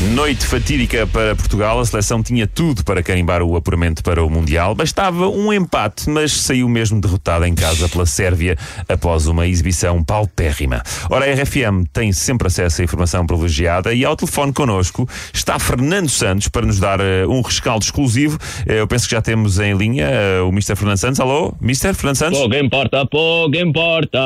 Noite fatídica para Portugal, a seleção tinha tudo para carimbar o apuramento para o Mundial. Bastava um empate, mas saiu mesmo derrotada em casa pela Sérvia após uma exibição paupérrima. Ora, a RFM tem sempre acesso à informação privilegiada e ao telefone connosco está Fernando Santos para nos dar uh, um rescaldo exclusivo. Uh, eu penso que já temos em linha uh, o Mr. Fernando Santos. Alô, Mr. Fernando Santos? Pouco importa, pouco importa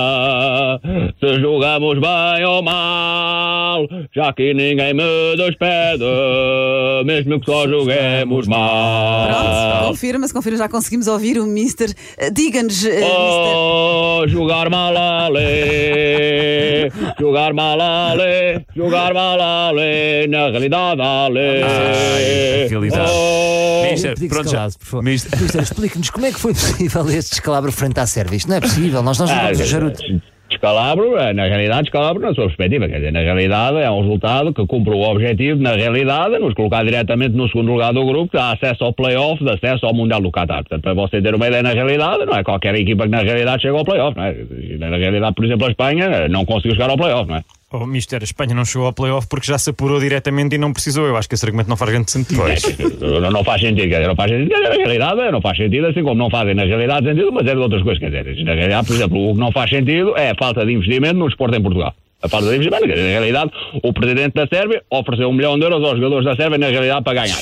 se jogamos bem ou mal, já que ninguém me despede, mesmo que só joguemos Pronto, mal. confirma-se, confirma, já conseguimos ouvir o Mister. Diga-nos, Mister. Oh, jogar mal ale, jogar mal ale, jogar mal ale, na realidade ale. Ai, na realidade. Oh, Mister, pronto, já. calado, por favor. Mister- explique-nos como é que foi possível este descalabro frente à Sérvia. Isto não é possível, nós não Ah, jogamos o charuto. Descalabro, eh, na realidade, descalabro na sua perspectiva. Quer dizer, na realidade é um resultado que cumpre o objetivo, na realidade, nos colocar diretamente no segundo lugar do grupo, que dá acesso ao play-off, dá acesso ao Mundial do Qatar. Portanto, para você ter uma ideia, na realidade, não é qualquer equipa que na realidade chega ao play-off, não é? Na realidade, por exemplo, a Espanha eh, não conseguiu chegar ao play-off, não é? Oh, Mister, a Espanha não chegou ao playoff porque já se apurou diretamente e não precisou. Eu acho que esse argumento não faz grande sentido. Pois. Não, não faz sentido, quer dizer, não faz sentido, na realidade não faz sentido, assim como não fazem na realidade sentido, mas é de outras coisas, quer dizer, na realidade, por exemplo, o que não faz sentido é a falta de investimento no desporto em Portugal. A falta de investimento, quer dizer, na realidade, o presidente da Sérvia ofereceu um milhão de euros aos jogadores da Sérvia, na realidade, para ganhar.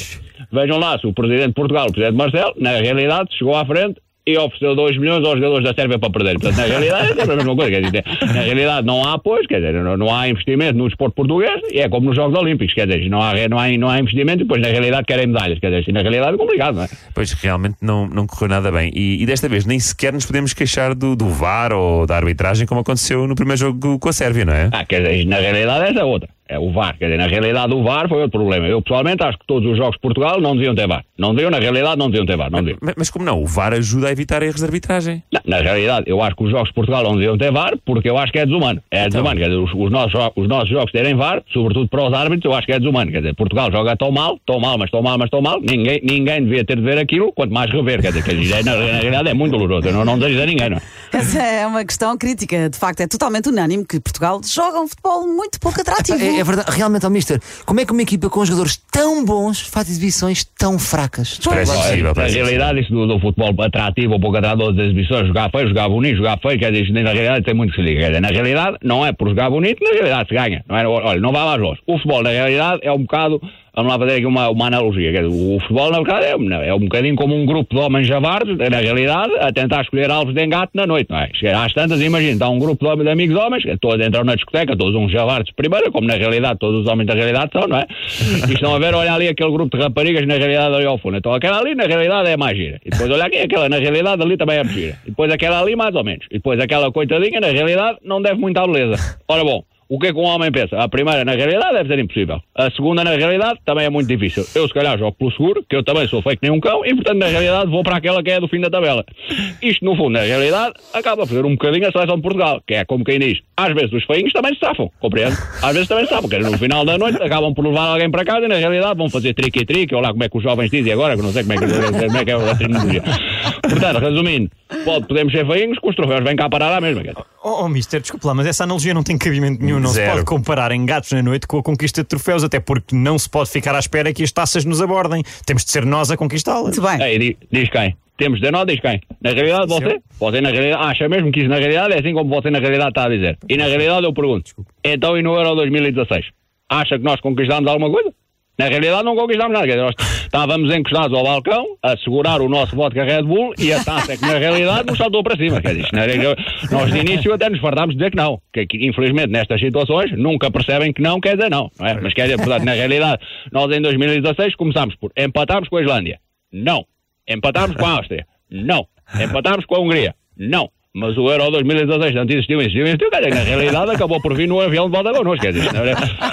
Vejam lá, se o presidente de Portugal, o presidente Marcelo, na realidade, chegou à frente e ofereceu 2 milhões aos jogadores da Sérvia para perder. Portanto, na realidade, é sempre a mesma coisa. Quer dizer, na realidade, não há apoio, quer dizer, não, não há investimento no desporto português e é como nos Jogos Olímpicos, quer dizer, não há, não há, não há investimento e depois, na realidade, querem medalhas. Quer dizer, assim, na realidade é complicado, não é? Pois realmente não, não correu nada bem. E, e desta vez nem sequer nos podemos queixar do, do VAR ou da arbitragem, como aconteceu no primeiro jogo com a Sérvia, não é? Ah, quer dizer, na realidade, essa é outra. É o VAR. Quer dizer, na realidade, o VAR foi outro problema. Eu, pessoalmente, acho que todos os jogos de Portugal não deviam ter VAR. Não deviam, na realidade, não deviam ter VAR. Não deviam. Mas, mas como não? O VAR ajuda a evitar erros de arbitragem. Não, na realidade, eu acho que os jogos de Portugal não deviam ter VAR porque eu acho que é desumano. É desumano. Quer dizer, os, os nossos, os nossos jogos terem VAR, sobretudo para os árbitros, eu acho que é desumano. Quer dizer, Portugal joga tão mal, tão mal, mas tão mal, mas tão mal. Ninguém, ninguém devia ter de ver aquilo, quanto mais rever. Quer dizer, quer dizer, na, na realidade é muito doloroso. Eu não, não desejo a ninguém, não é? Essa é uma questão crítica. De facto, é totalmente unânime que Portugal joga um futebol muito pouco atrativo. É, verdade, realmente, ó, Mister, como é que uma equipa com jogadores tão bons faz exibições tão fracas? Parece possível, Na realidade, isso do, do futebol atrativo ou pouco atrativo das exibições, jogar feio, jogar bonito, jogar feio, quer dizer, na realidade tem muito que se liga. Na realidade, não é por jogar bonito, na realidade se ganha. Não é, olha, não vai mais longe. O futebol, na realidade, é um bocado. Vamos lá fazer aqui uma, uma analogia. Dizer, o futebol, na verdade, é, é um bocadinho como um grupo de homens javardos, na realidade, a tentar escolher alvos de engate na noite, não é? Chega Às tantas, imagina, está um grupo de, homens, de amigos homens, que todos entram na discoteca, todos uns javardos de primeira, como na realidade todos os homens da realidade são, não é? E estão a ver, olha ali aquele grupo de raparigas, na realidade, ali ao fundo. Então aquela ali, na realidade, é mais gira. E depois olha aqui, aquela, na realidade, ali também é muito gira. E depois aquela ali, mais ou menos. E depois aquela coitadinha, na realidade, não deve muito à beleza. Ora bom. O que é que um homem pensa? A primeira, na realidade, deve ser impossível. A segunda, na realidade, também é muito difícil. Eu, se calhar, jogo pelo seguro, que eu também sou feito nem um cão, e, portanto, na realidade, vou para aquela que é do fim da tabela. Isto, no fundo, na realidade, acaba a fazer um bocadinho a seleção de Portugal, que é como quem diz. Às vezes os feinhos também se safam, compreende? Às vezes também se safam, porque no final da noite acabam por levar alguém para casa e, na realidade, vão fazer trique-trique, ou lá como é que os jovens dizem agora, que não sei como é que, como é, que é a terminologia. Portanto, resumindo, pode, podemos ser feinhos, que os troféus vêm cá parar à mesma. Oh, oh, Mister, desculpa lá, mas essa analogia não tem cabimento nenhum. Não Zero. se pode comparar engatos na noite com a conquista de troféus, até porque não se pode ficar à espera que as taças nos abordem. Temos de ser nós a conquistá-las. Muito bem. Ei, di- diz quem? Temos de nós, diz quem? Na realidade, você? Você na realidade acha mesmo que isso na realidade é assim como você na realidade está a dizer. E na realidade eu pergunto, então e no Euro 2016? Acha que nós conquistámos alguma coisa? Na realidade não conquistámos nada, nós estávamos encostados ao balcão a segurar o nosso vodka Red Bull e a taça é que na realidade nos saltou para cima, quer dizer, nós de início até nos fartámos de dizer que não, que, infelizmente nestas situações nunca percebem que não quer dizer não, não é? Mas quer dizer, portanto, na realidade, nós em 2016 começámos por empatarmos com a Islândia, não. Empatámos com a Áustria? Não. Empatámos com a Hungria? Não. Mas o Euro 2016 não existiu, existiu, existiu, na realidade acabou por vir no avião de volta connosco, dizer,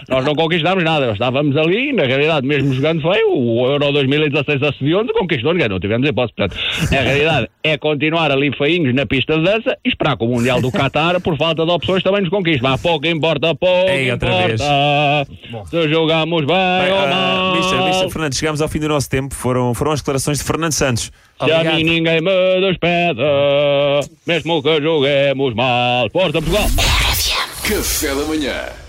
nós não conquistámos nada, nós estávamos ali, na realidade, mesmo jogando feio, o Euro 2016 assediou-nos e dizer, não tivemos hipótese, portanto, na realidade, é continuar ali feinhos na pista de dança e esperar que o Mundial do Qatar, por falta de opções, também nos conquiste, mas pouco importa, pouco Ei, importa, se jogamos bem, Bem, ou ah, mal. Mister Fernandes, chegamos ao fim do nosso tempo. Foram, foram as declarações de Fernando Santos. Se a Obrigado. mim ninguém me despeda, mesmo que joguemos mal. Força, Portugal! Café da manhã.